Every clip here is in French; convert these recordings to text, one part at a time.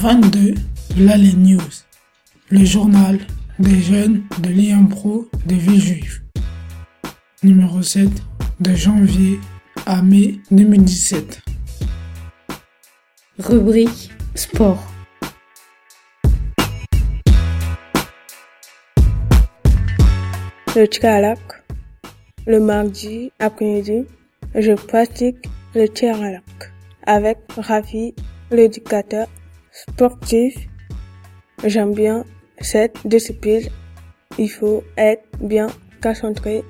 22, là les news. Le journal des jeunes de l'IAMPRO des villes juives. Numéro 7, de janvier à mai 2017. Rubrique Sport. Le tir Le mardi après-midi, je pratique le tir à l'arc avec Rafi, l'éducateur sportif. J'aime bien cette discipline. Il faut être bien concentré,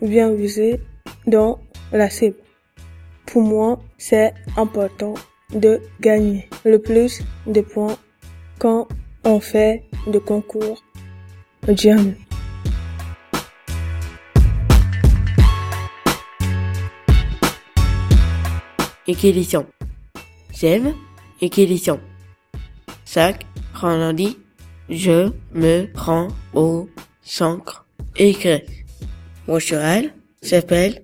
bien visé dans la cible. Pour moi, c'est important de gagner le plus de points quand on fait de concours. J'aime. Équilition. J'aime équilition. Chaque je me rends au centre écrit. Mon cheval s'appelle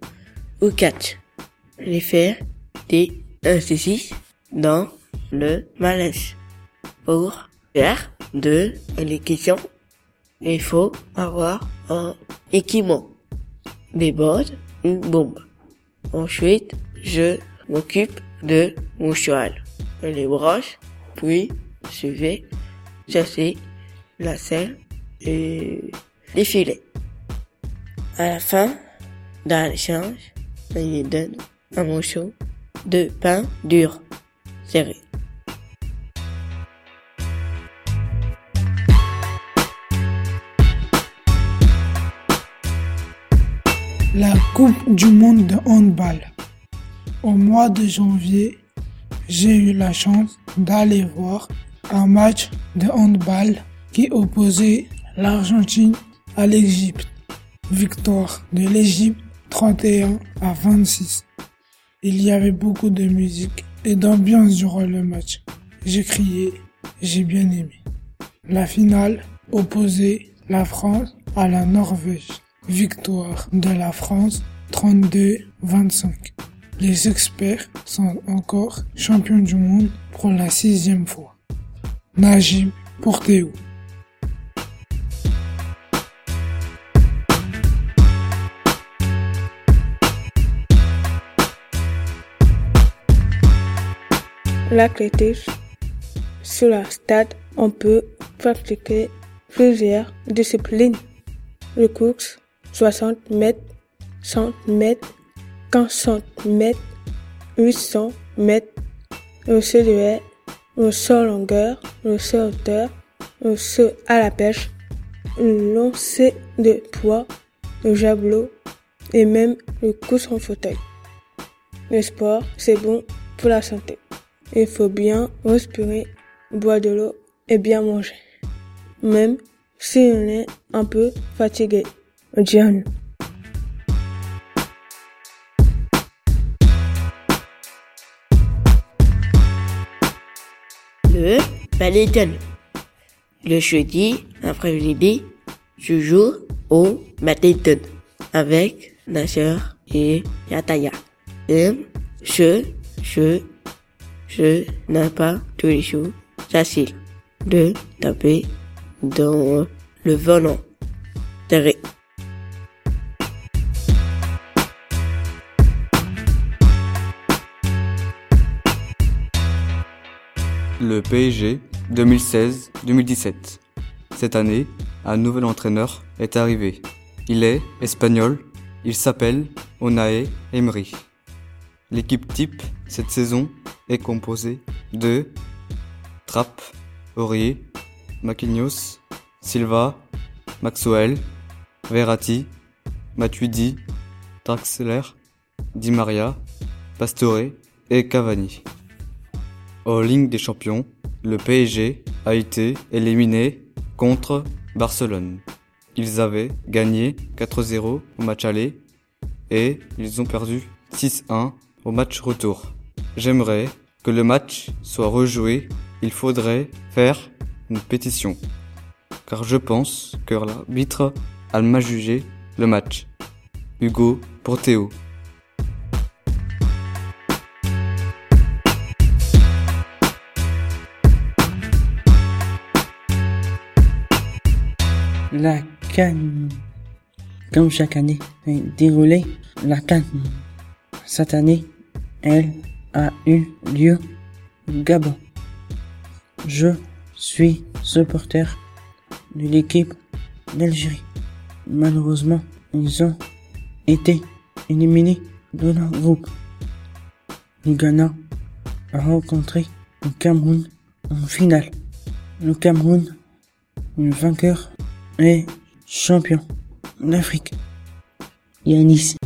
Oukat. Les faire des exercices dans le malaise. Pour faire de l'équilition, il faut avoir un équipement, des bottes, une bombe. Ensuite, je m'occupe de mon cheval. les broche, puis je vais chasser la selle et les filets. À la fin d'un échange, je lui donne un morceau de pain dur, serré. La Coupe du Monde de handball. Au mois de janvier, j'ai eu la chance d'aller voir un match de handball qui opposait l'Argentine à l'Égypte. Victoire de l'Égypte 31 à 26. Il y avait beaucoup de musique et d'ambiance durant le match. J'ai crié, j'ai bien aimé. La finale opposait la France à la Norvège. Victoire de la France 32-25. Les experts sont encore champions du monde pour la sixième fois. Najim pour Théo. L'athlétisme. Sur la stade, on peut pratiquer plusieurs disciplines. Le course, 60 mètres, 100 mètres, 400 mètres, 800 mètres, le saut le saut longueur, le saut hauteur, le saut à la pêche, le lancer de poids, le javelot et même le course en fauteuil. Le sport, c'est bon pour la santé. Il faut bien respirer, boire de l'eau et bien manger. Même si on est un peu fatigué. John. Le jeudi après-midi, je joue au badminton avec Nasser et Yataya. Je, je, je n'ai pas tous les jours facile de taper dans le volant. Terré. le PSG 2016-2017. Cette année, un nouvel entraîneur est arrivé. Il est espagnol, il s'appelle Onae Emery. L'équipe type cette saison est composée de Trapp, Aurier, Maquinhos, Silva, Maxwell, Verratti, Matuidi, Draxler, Di Maria, Pastore et Cavani. En Ligue des Champions, le PSG a été éliminé contre Barcelone. Ils avaient gagné 4-0 au match aller et ils ont perdu 6-1 au match retour. J'aimerais que le match soit rejoué. Il faudrait faire une pétition. Car je pense que l'arbitre a mal jugé le match. Hugo pour Théo. La Cannes, comme chaque année, est déroulée. La Cannes, cette année, elle a eu lieu au Gabon. Je suis supporter de l'équipe d'Algérie. Malheureusement, ils ont été éliminés de leur groupe. Le Ghana a rencontré le Cameroun en finale. Le Cameroun, le vainqueur, est champion d'Afrique. Yanis